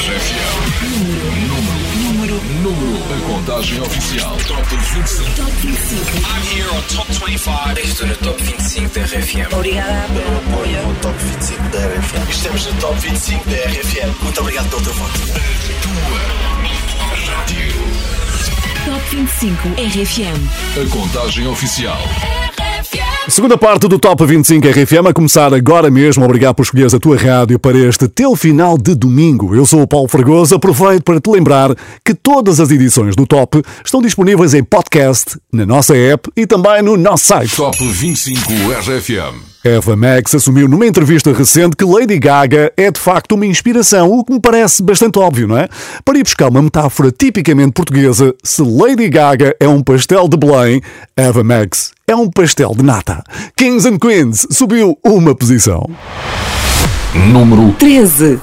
RFM. Número, número, número. A contagem oficial. Top 25. Top 25. I'm here on Top 25. Estou no Top 25 da RFM. Obrigada pelo apoio. no Top 25 da RFM. Estamos no Top 25 da RFM. Muito obrigado pelo teu voto. Tua rádio. Top 25 RFM. A contagem oficial. Segunda parte do Top 25 RFM a começar agora mesmo. Obrigado por escolheres a tua rádio para este teu final de domingo. Eu sou o Paulo Fragoso. Aproveito para te lembrar que todas as edições do Top estão disponíveis em podcast, na nossa app e também no nosso site. Top 25 RFM. Eva Max assumiu numa entrevista recente que Lady Gaga é de facto uma inspiração, o que me parece bastante óbvio, não é? Para ir buscar uma metáfora tipicamente portuguesa, se Lady Gaga é um pastel de Belém, Eva Max é um pastel de nata. Kings and Queens subiu uma posição. Número 13.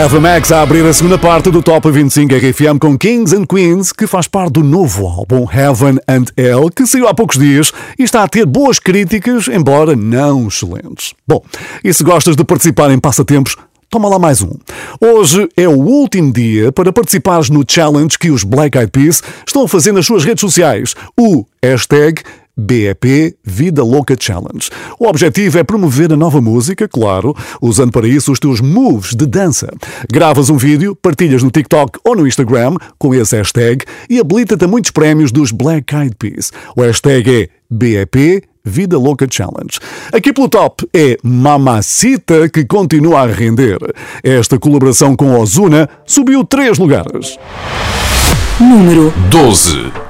Eva Max a abrir a segunda parte do Top 25 RFM com Kings and Queens, que faz parte do novo álbum Heaven and Hell, que saiu há poucos dias e está a ter boas críticas, embora não excelentes. Bom, e se gostas de participar em passatempos, Toma lá mais um. Hoje é o último dia para participares no challenge que os Black Eyed Peas estão a fazer nas suas redes sociais. O hashtag BEP Vida Louca Challenge. O objetivo é promover a nova música, claro, usando para isso os teus moves de dança. Gravas um vídeo, partilhas no TikTok ou no Instagram com esse hashtag e habilita-te a muitos prémios dos Black Eyed Peas. O hashtag é BEP Vida Louca Challenge. Aqui pelo top é Mamacita que continua a render. Esta colaboração com Ozuna subiu três lugares. Número 12.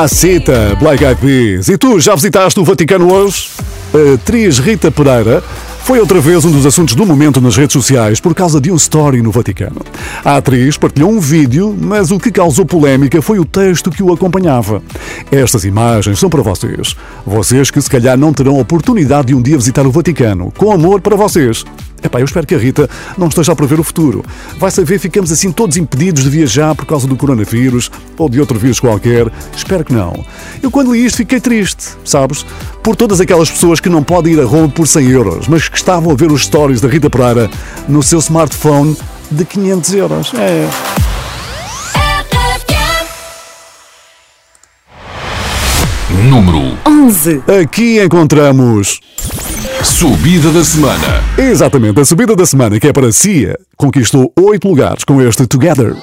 Mamacita, Black Eyed Peas. E tu, já visitaste o Vaticano hoje? A atriz Rita Pereira foi outra vez um dos assuntos do momento nas redes sociais por causa de um story no Vaticano. A atriz partilhou um vídeo, mas o que causou polémica foi o texto que o acompanhava. Estas imagens são para vocês. Vocês que se calhar não terão a oportunidade de um dia visitar o Vaticano. Com amor para vocês. Epá, eu espero que a Rita não esteja a prever o futuro. Vai saber, ficamos assim todos impedidos de viajar por causa do coronavírus ou de outro vírus qualquer. Espero que não. Eu quando li isto fiquei triste, sabes? Por todas aquelas pessoas que não podem ir a Roma por 100 euros, mas que estavam a ver os stories da Rita Pereira no seu smartphone de 500 euros. É. número 11. Aqui encontramos. Subida da semana. Exatamente, a subida da semana que é para Cia conquistou 8 lugares com este Together.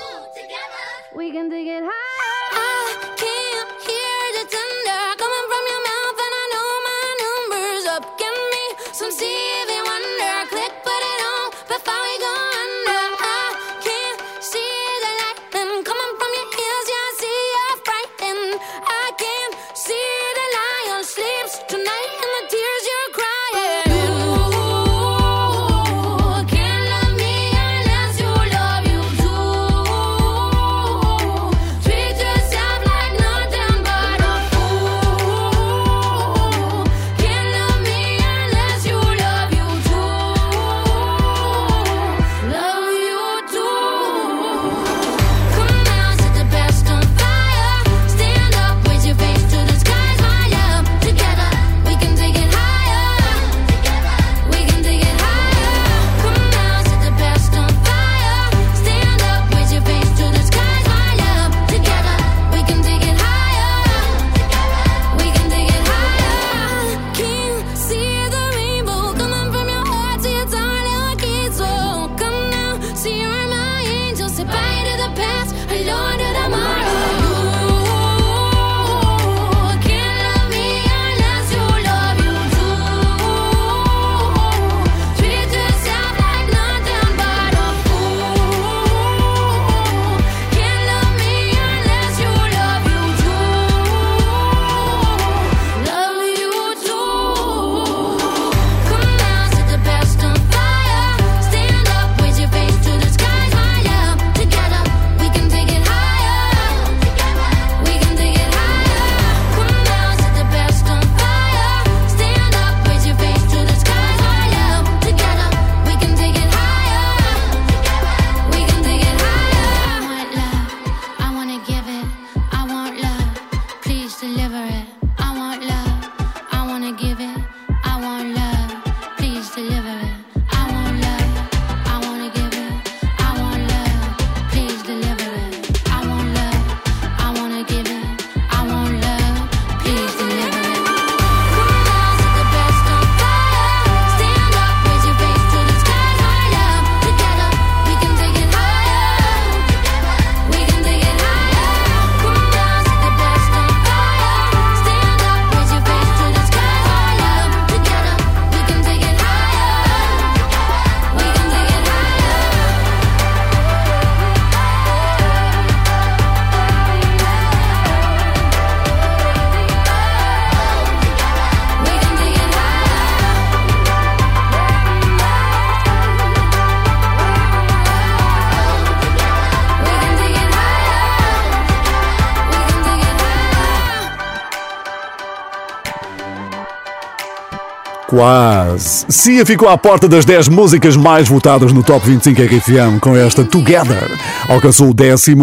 Quase. Cia ficou à porta das 10 músicas mais votadas no Top 25 RFM com esta Together. Alcançou o 11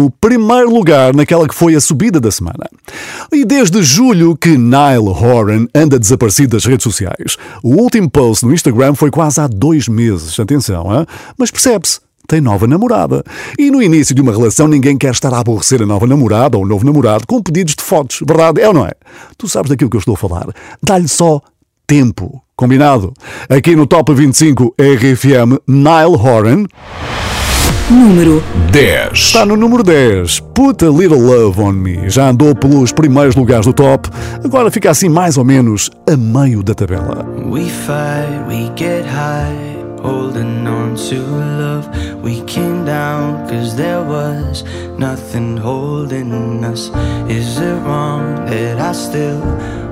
lugar naquela que foi a subida da semana. E desde julho que Nile Horan anda desaparecido das redes sociais. O último post no Instagram foi quase há dois meses. Atenção, hein? mas percebe-se tem nova namorada. E no início de uma relação ninguém quer estar a aborrecer a nova namorada ou o novo namorado com pedidos de fotos, verdade? É ou não é? Tu sabes daquilo que eu estou a falar. Dá-lhe só tempo. Combinado? Aqui no Top 25 RFM, Nile Horan. Número 10. Está no número 10. Put a Little Love on Me. Já andou pelos primeiros lugares do top. Agora fica assim mais ou menos a meio da tabela. We fight, we get high. Holding on to love. We came down cause there was nothing holding us. Is it wrong that I still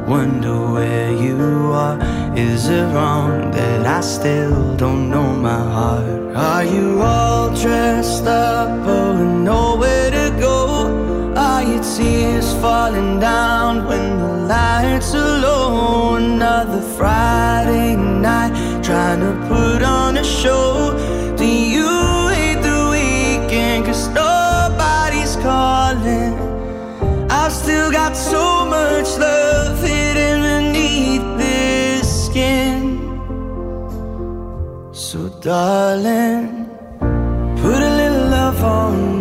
wonder where you are? Is it wrong that I still don't know my heart? Are you all dressed up with nowhere to go? Are your tears falling down when the lights are low? Another Friday night trying to put on a show. Do you hate the weekend? Cause nobody's calling. I've still got so much love hidden beneath this skin. So, darling, put a little love on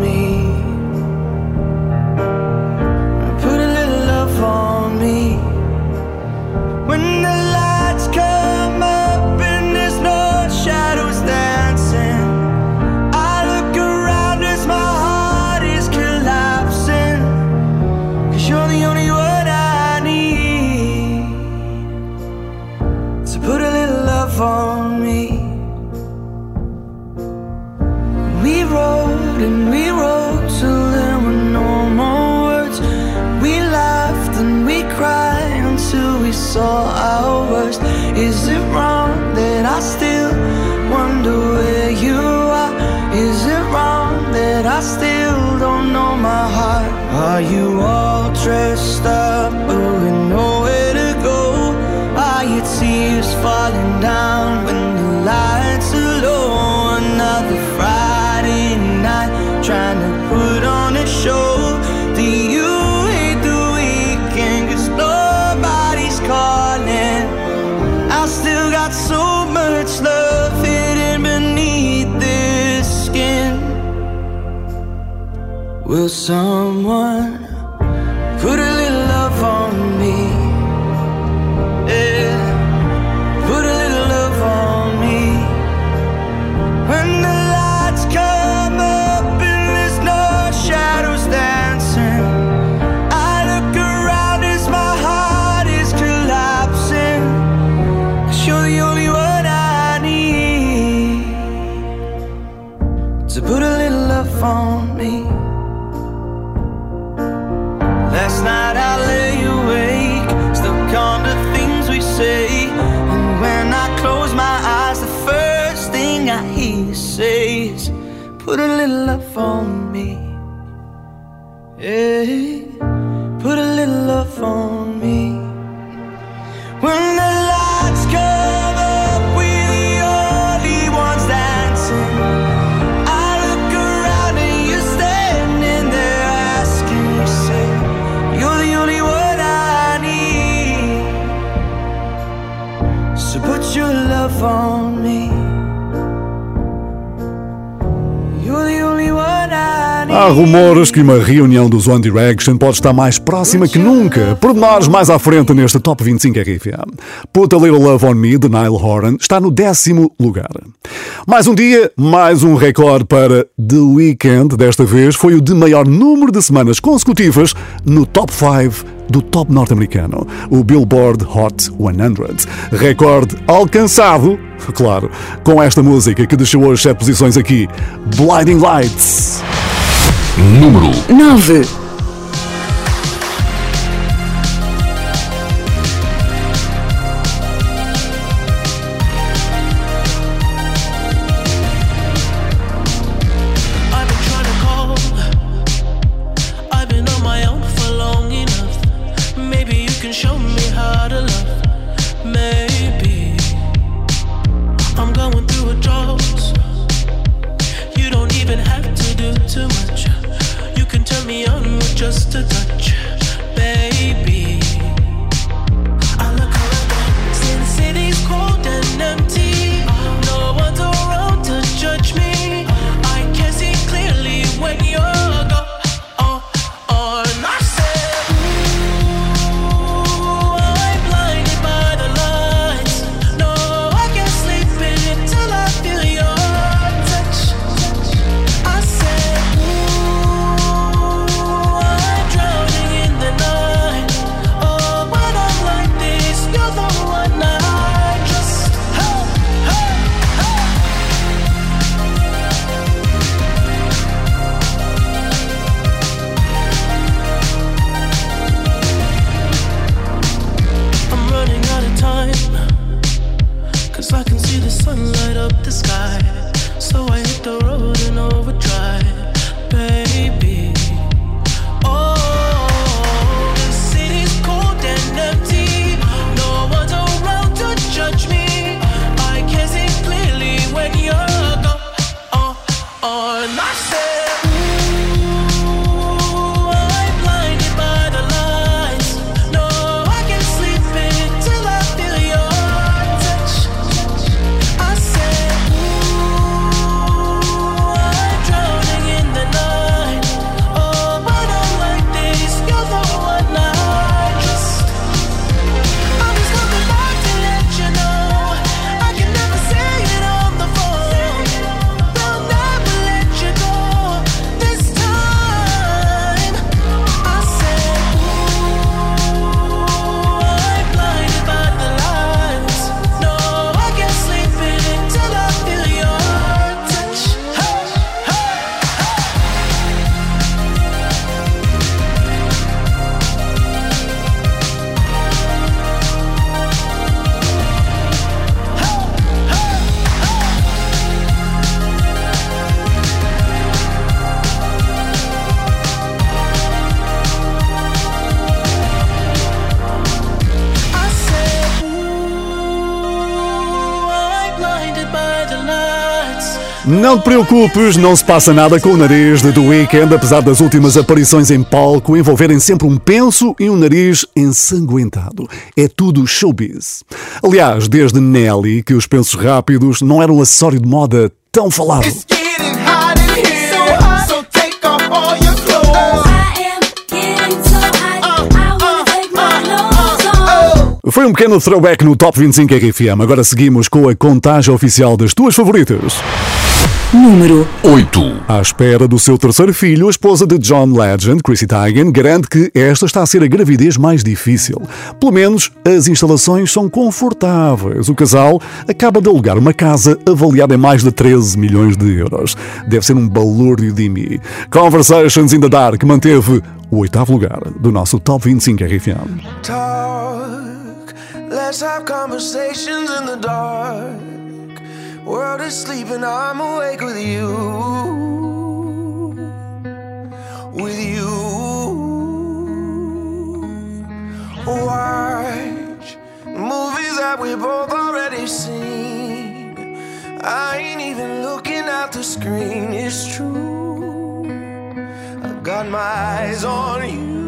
Are you all dressed up but with nowhere to go? Are your tears falling down when the lights are low? Another Friday night trying to Will someone rumores que uma reunião dos One Direction pode estar mais próxima que nunca. Pormenores mais à frente neste Top 25 RFM. Put a Little Love on Me, de Nile Horan, está no décimo lugar. Mais um dia, mais um recorde para The Weeknd. Desta vez foi o de maior número de semanas consecutivas no Top 5 do top norte-americano, o Billboard Hot 100. Recorde alcançado, claro, com esta música que deixou as sete posições aqui, Blinding Lights. Número 9. Não te preocupes, não se passa nada com o nariz de The Weeknd, apesar das últimas aparições em palco envolverem sempre um penso e um nariz ensanguentado. É tudo showbiz. Aliás, desde Nelly que os pensos rápidos não eram um acessório de moda tão falado. Off all your clothes. Foi um pequeno throwback no Top 25 RFM. Agora seguimos com a contagem oficial das tuas favoritas. Número 8. À espera do seu terceiro filho, a esposa de John Legend, Chrissy Teigen, garante que esta está a ser a gravidez mais difícil. Pelo menos as instalações são confortáveis. O casal acaba de alugar uma casa avaliada em mais de 13 milhões de euros. Deve ser um balúrdio de mim. Conversations in the Dark manteve o oitavo lugar do nosso Top 25 RFM. Talk, let's have conversations in the dark. World is sleeping, I'm awake with you. With you. Watch movies that we both already seen. I ain't even looking at the screen, it's true. I got my eyes on you.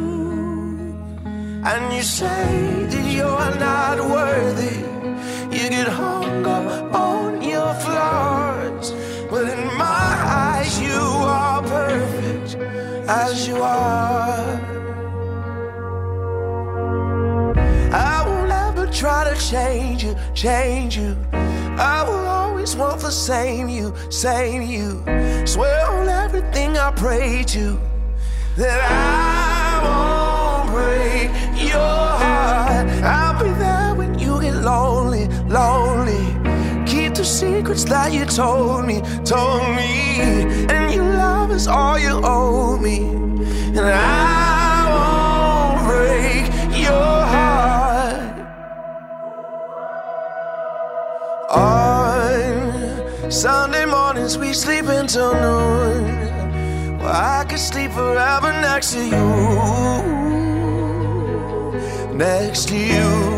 And you say that you're not worthy. You get hung up on your flaws. But in my eyes, you are perfect as you are. I will never try to change you, change you. I will always want the same you, same you. Swear on everything I pray to that I won't break your lonely. Keep the secrets that you told me, told me. And your love is all you owe me. And I won't break your heart. On Sunday mornings, we sleep until noon. Well, I could sleep forever next to you. Next to you.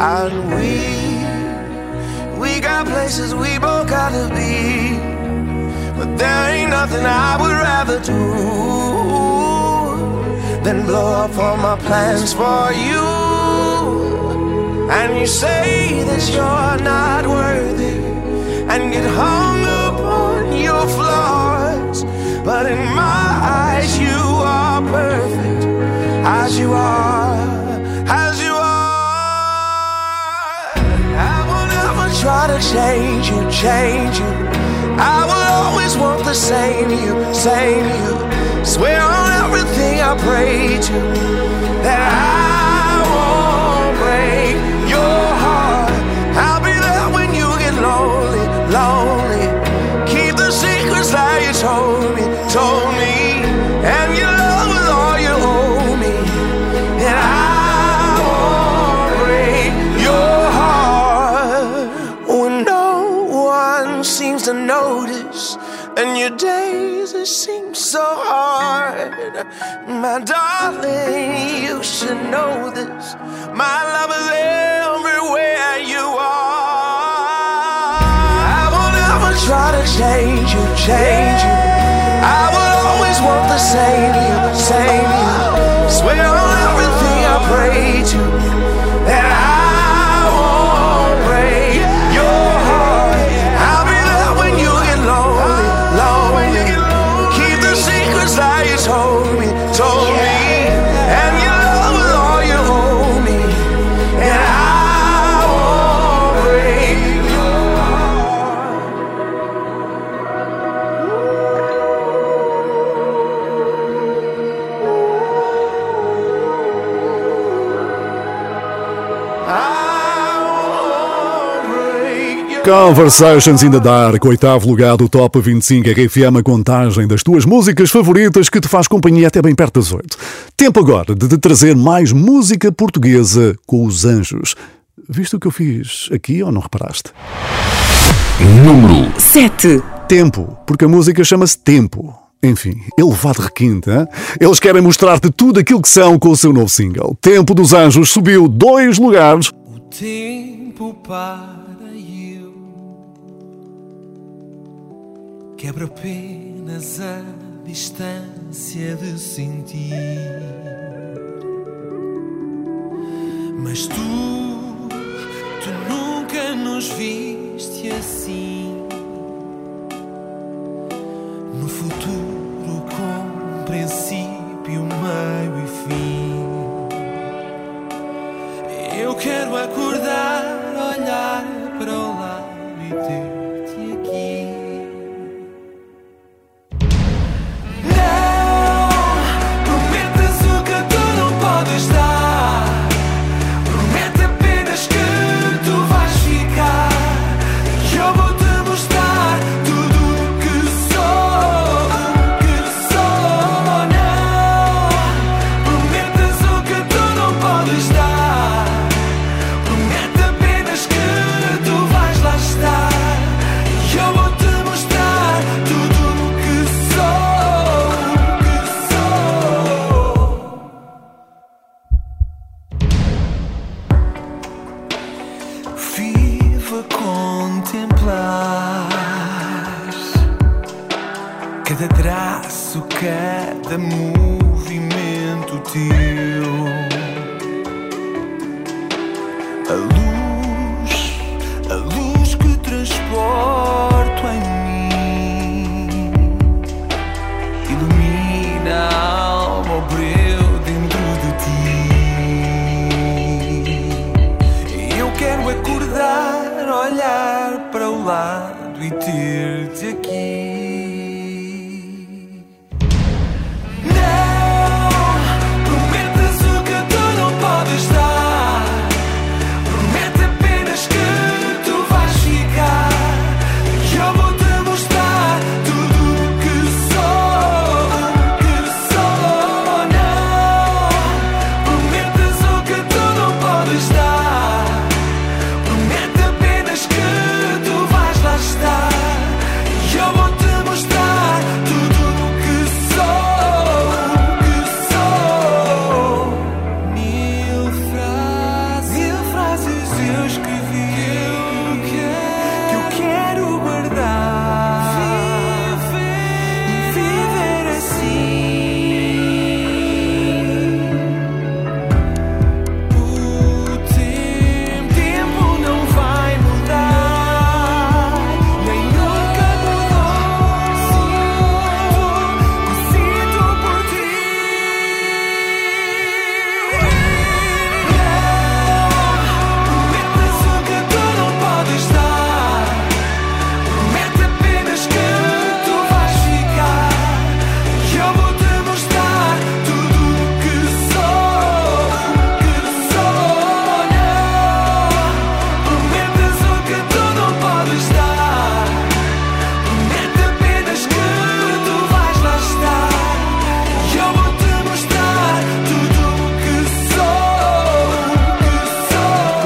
And we, we got places we both gotta be. But there ain't nothing I would rather do than blow up all my plans for you. And you say that you're not worthy and get hung up on your flaws. But in my eyes, you are perfect as you are, try to change you, change you. I will always want the same you, same you. Swear on everything I pray to that I won't break My darling, you should know this. My love is everywhere you are. I will never try to change you, change you. I will always want the same you, same Conversations in the Dark, oitavo lugar do Top 25 RFM, a contagem das tuas músicas favoritas que te faz companhia até bem perto das oito. Tempo agora de te trazer mais música portuguesa com os anjos. Viste o que eu fiz aqui ou não reparaste? Número 7. Tempo, porque a música chama-se Tempo. Enfim, elevado requinte, hein? Eles querem mostrar-te tudo aquilo que são com o seu novo single. Tempo dos Anjos subiu dois lugares. O tempo para quebra apenas a distância de sentir. Mas tu, tu nunca nos viste assim. No futuro com princípio, meio e fim. Eu quero acordar, olhar cada movimento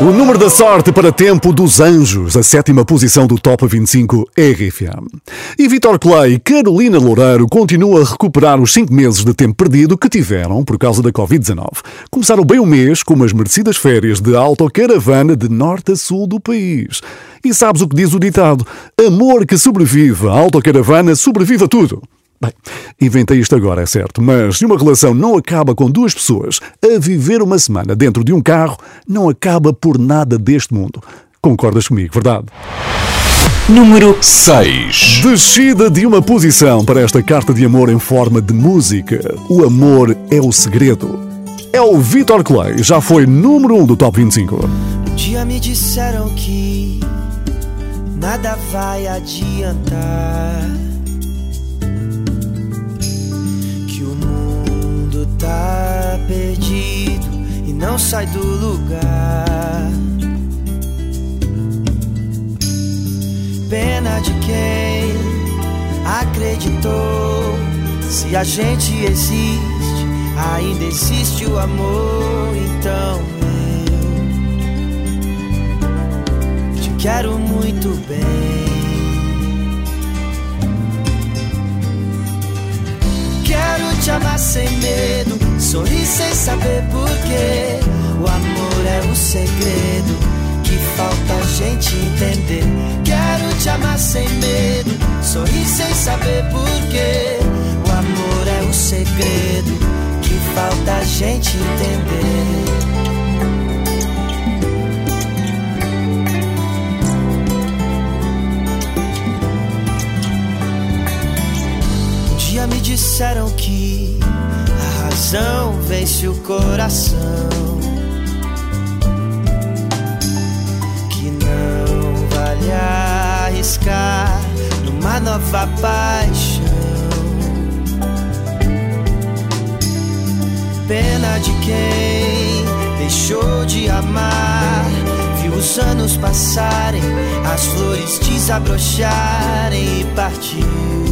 O número da sorte para Tempo dos Anjos, a sétima posição do Top 25 RFM. E Vitor Clay e Carolina Loureiro continuam a recuperar os 5 meses de tempo perdido que tiveram por causa da Covid-19. Começaram bem o mês com umas merecidas férias de autocaravana de norte a sul do país. E sabes o que diz o ditado? Amor que sobrevive, a autocaravana sobrevive a tudo. Bem, inventei isto agora, é certo, mas se uma relação não acaba com duas pessoas a viver uma semana dentro de um carro, não acaba por nada deste mundo. Concordas comigo, verdade? Número 6. Descida de uma posição para esta carta de amor em forma de música. O amor é o segredo. É o Vitor Clay, já foi número 1 um do Top 25. Um dia me disseram que nada vai adiantar. Tá perdido e não sai do lugar. Pena de quem acreditou. Se a gente existe, ainda existe o amor. Então eu te quero muito bem. Medo, sorrir sem saber porquê. O amor é o segredo que falta a gente entender. Quero te amar sem medo, sorrir sem saber porquê. O amor é o segredo que falta a gente entender. Me disseram que razão vence o coração. Que não vale arriscar numa nova paixão. Pena de quem deixou de amar. Viu os anos passarem, as flores desabrocharem e partiu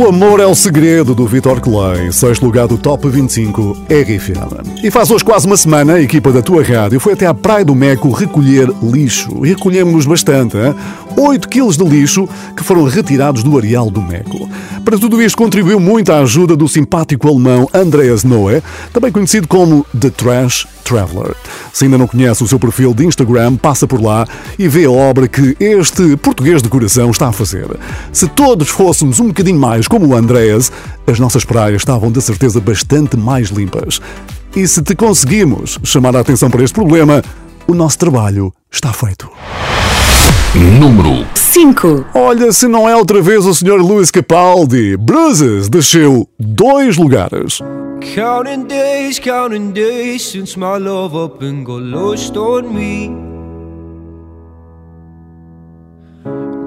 O Amor é o Segredo do Vitor Clay, sexto lugar do Top 25 RFM. E faz hoje quase uma semana a equipa da tua rádio foi até à Praia do Meco recolher lixo. E recolhemos bastante, hein? 8 quilos de lixo que foram retirados do areal do Meco. Para tudo isto contribuiu muito a ajuda do simpático alemão Andreas Noé, também conhecido como The Trash Traveler. Se ainda não conhece o seu perfil de Instagram, passa por lá e vê a obra que este português de coração está a fazer. Se todos fôssemos um bocadinho mais como o Andreas, as nossas praias estavam de certeza bastante mais limpas. E se te conseguimos chamar a atenção para este problema, o nosso trabalho está feito. Número 5. Olha, se não é outra vez o Sr. Luís Capaldi, Bruises desceu dois lugares. Counting days, counting days since my love up and got lost on me.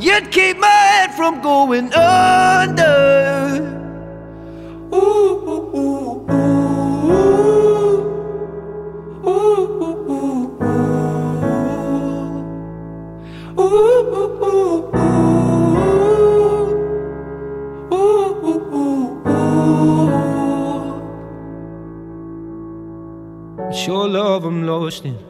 You'd keep my head from going under. Ooh, ooh, ooh, ooh. Ooh, ooh, ooh. Ooh, ooh, ooh, ooh. Ooh, ooh, ooh, ooh. It's your love I'm lost in.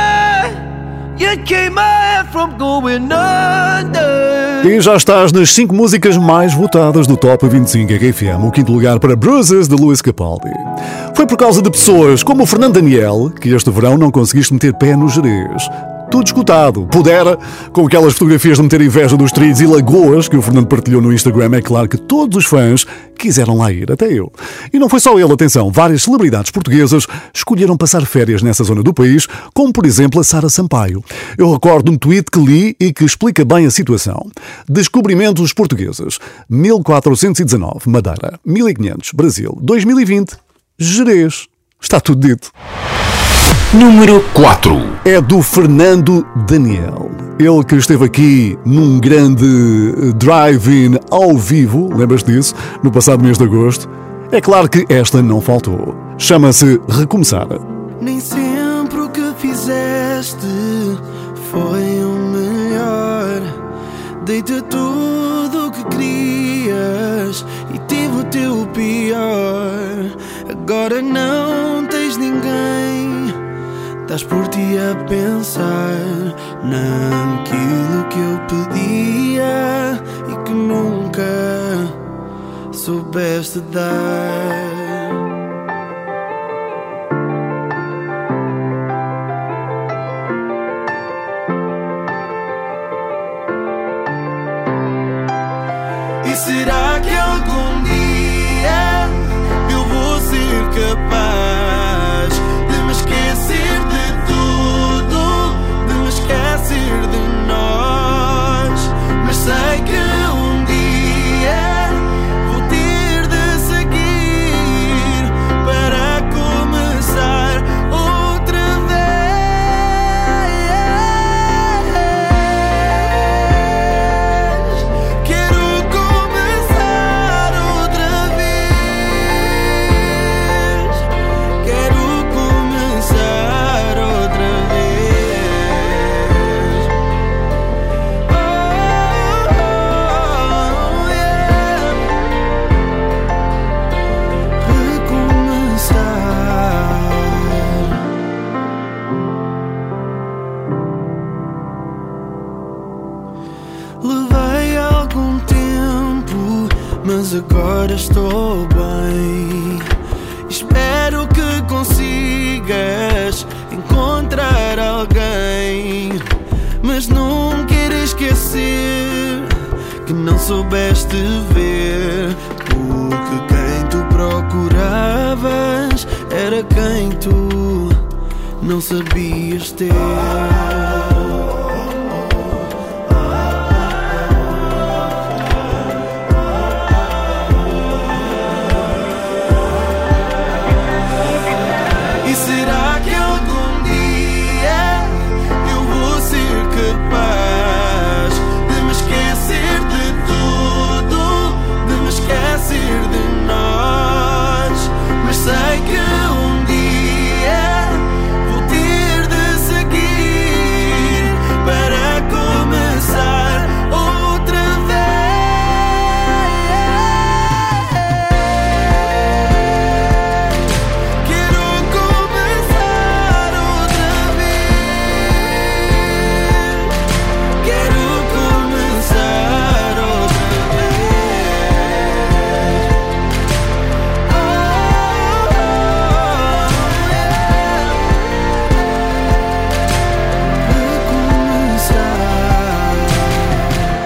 E já estás nas 5 músicas mais votadas do Top 25 RFM, o quinto lugar para Bruises de Luís Capaldi. Foi por causa de pessoas como o Fernando Daniel que este verão não conseguiste meter pé no Jerez. Tudo escutado. Pudera, com aquelas fotografias de meter inveja dos trilhos e lagoas que o Fernando partilhou no Instagram, é claro que todos os fãs quiseram lá ir, até eu. E não foi só ele, atenção, várias celebridades portuguesas escolheram passar férias nessa zona do país, como por exemplo a Sara Sampaio. Eu recordo um tweet que li e que explica bem a situação. Descobrimentos portugueses. 1419, Madeira. 1500, Brasil. 2020, Jerez. Está tudo dito. Número 4. É do Fernando Daniel. Ele que esteve aqui num grande eh, drive-in ao vivo, lembras disso? No passado mês de agosto. É claro que esta não faltou. Chama-se Recomeçar. Nem sempre o que fizeste foi o melhor. Dei-te tudo o que querias e tive o teu pior. Agora não tens ninguém. Estás por ti a pensar naquilo que eu pedia e que nunca soubeste dar. Será que algum dia eu vou ser capaz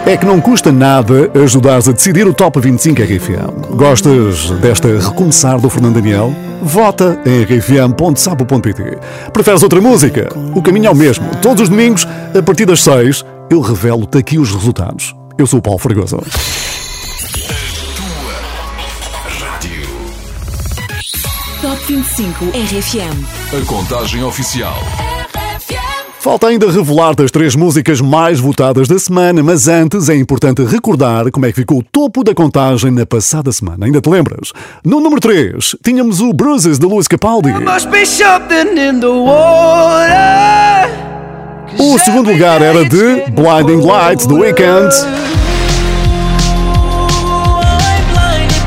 É que não custa nada ajudares a decidir o Top 25 RFM. Gostas desta recomeçar do Fernando Daniel? Vota em rfm.sapo.pt. Preferes outra música? O caminho é o mesmo. Todos os domingos, a partir das 6, eu revelo-te aqui os resultados. Eu sou o Paulo Fragoso. Top 25 RFM. A contagem oficial. Falta ainda revelar das três músicas mais votadas da semana, mas antes é importante recordar como é que ficou o topo da contagem na passada semana. Ainda te lembras? No número 3, tínhamos o Bruises de Luís Capaldi. O segundo lugar era de Blinding Lights do Weekend.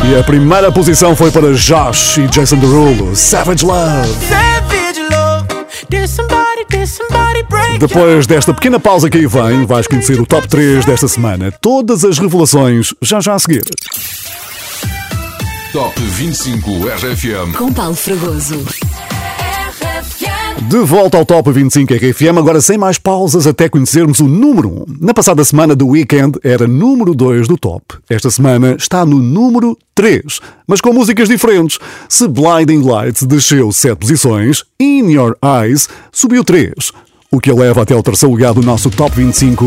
E a primeira posição foi para Josh e Jason Derulo, Savage Love. Depois desta pequena pausa que aí vem, vais conhecer o top 3 desta semana. Todas as revelações já já a seguir. Top 25 RFM. Com Paulo Fragoso. De volta ao Top 25 RFM, agora sem mais pausas até conhecermos o número 1. Na passada semana do Weekend era número 2 do Top. Esta semana está no número 3, mas com músicas diferentes. Se Blinding Lights desceu 7 posições, In Your Eyes subiu 3, o que a leva até o terceiro lugar do nosso Top 25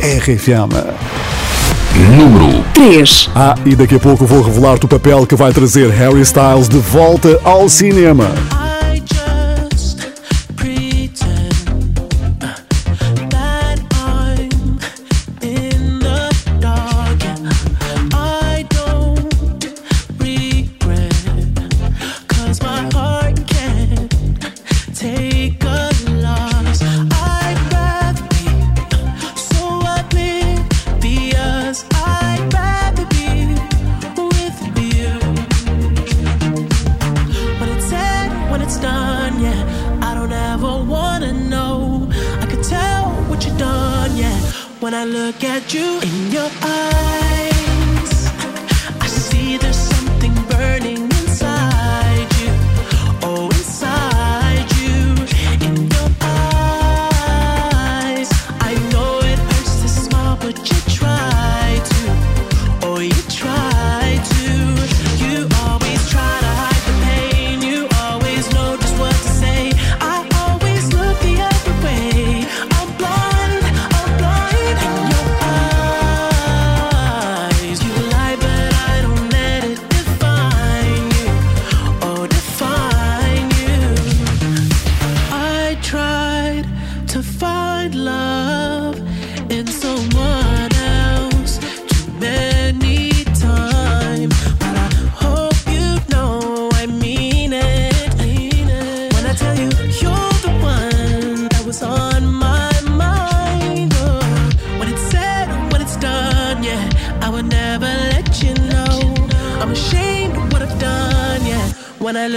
RFM. Número 3. Ah, e daqui a pouco vou revelar-te o papel que vai trazer Harry Styles de volta ao cinema.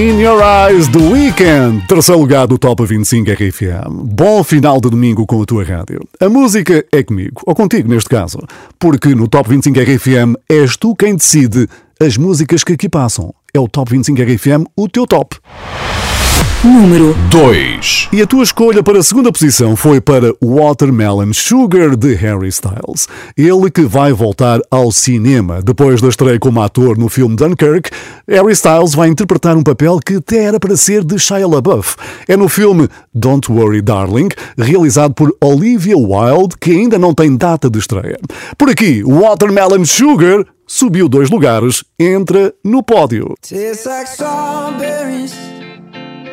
In Your Eyes, The Weekend, terceiro lugar do Top 25 RFM. Bom final de domingo com a tua rádio. A música é comigo, ou contigo neste caso, porque no Top 25 RFM és tu quem decide as músicas que aqui passam. É o Top 25 RFM, o teu top. Número 2. E a tua escolha para a segunda posição foi para Watermelon Sugar de Harry Styles. Ele que vai voltar ao cinema. Depois da estreia como ator no filme Dunkirk, Harry Styles vai interpretar um papel que até era para ser de Shia LaBeouf. É no filme Don't Worry Darling, realizado por Olivia Wilde, que ainda não tem data de estreia. Por aqui, Watermelon Sugar subiu dois lugares, entra no pódio. Tastes like strawberries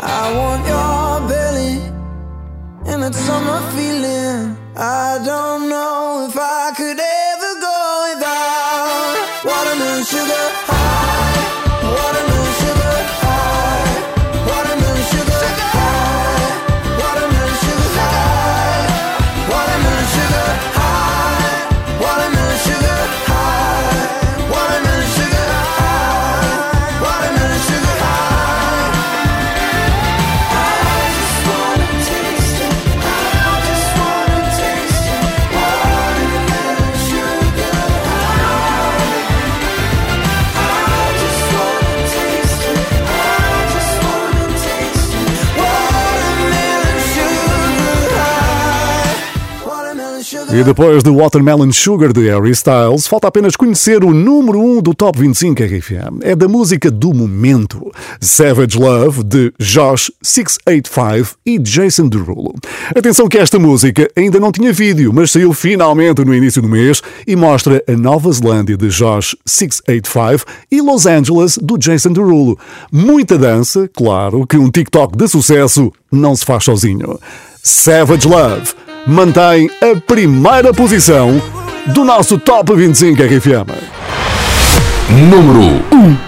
I want your belly and that summer feeling. E depois do Watermelon Sugar de Harry Styles, falta apenas conhecer o número 1 um do Top 25 RFM. É da música do momento. Savage Love, de Josh 685 e Jason Derulo. Atenção que esta música ainda não tinha vídeo, mas saiu finalmente no início do mês e mostra a Nova Zelândia de Josh 685 e Los Angeles do Jason Derulo. Muita dança, claro que um TikTok de sucesso não se faz sozinho. Savage Love mantém a primeira posição do nosso Top 25 RFM. Número 1. If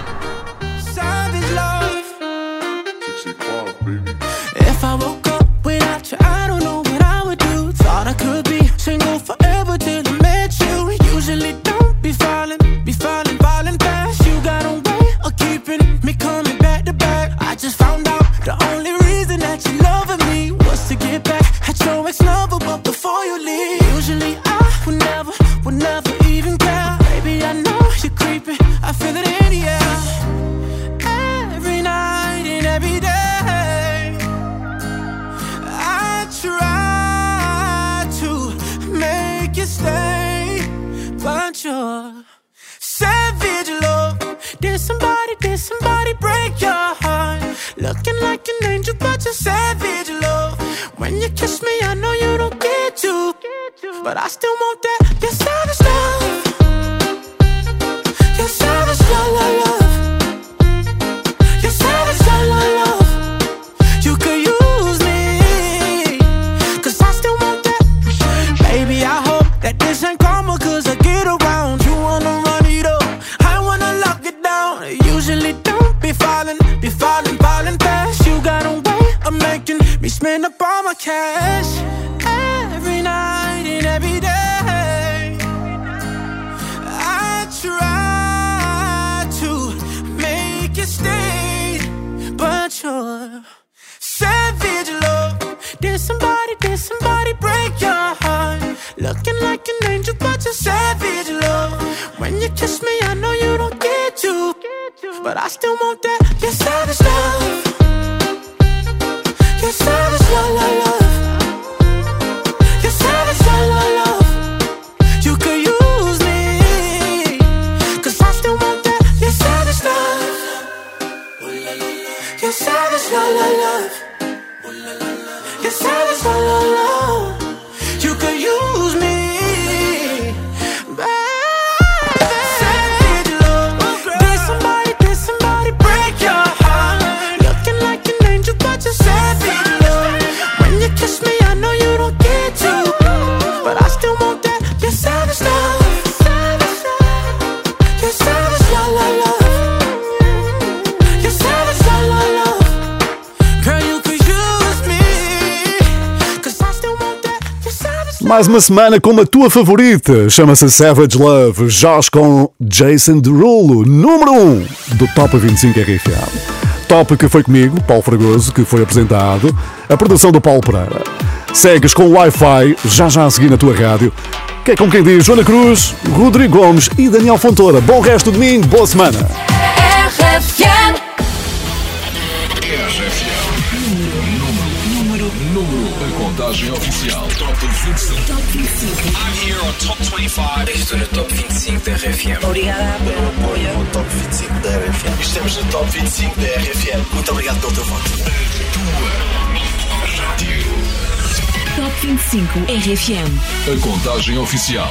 Mais uma semana com a tua favorita. Chama-se Savage Love. Josh com Jason Derulo, número 1 um do Top 25 RFM. Top que foi comigo, Paulo Fragoso, que foi apresentado. A produção do Paulo Pereira. Segues com o Wi-Fi, já já a seguir na tua rádio. Que é como quem diz Joana Cruz, Rodrigo Gomes e Daniel Fontoura. Bom resto de domingo, boa semana. RFM. Número, número, a contagem oficial. Top 25. I'm here on Top 25. Estou no Top 25 da RFM. Obrigada pelo apoio ao Top 25 da RFM. Estamos no Top 25 da RFM. Muito obrigado pelo teu voto. Rádio. Top 25 RFM. A contagem oficial.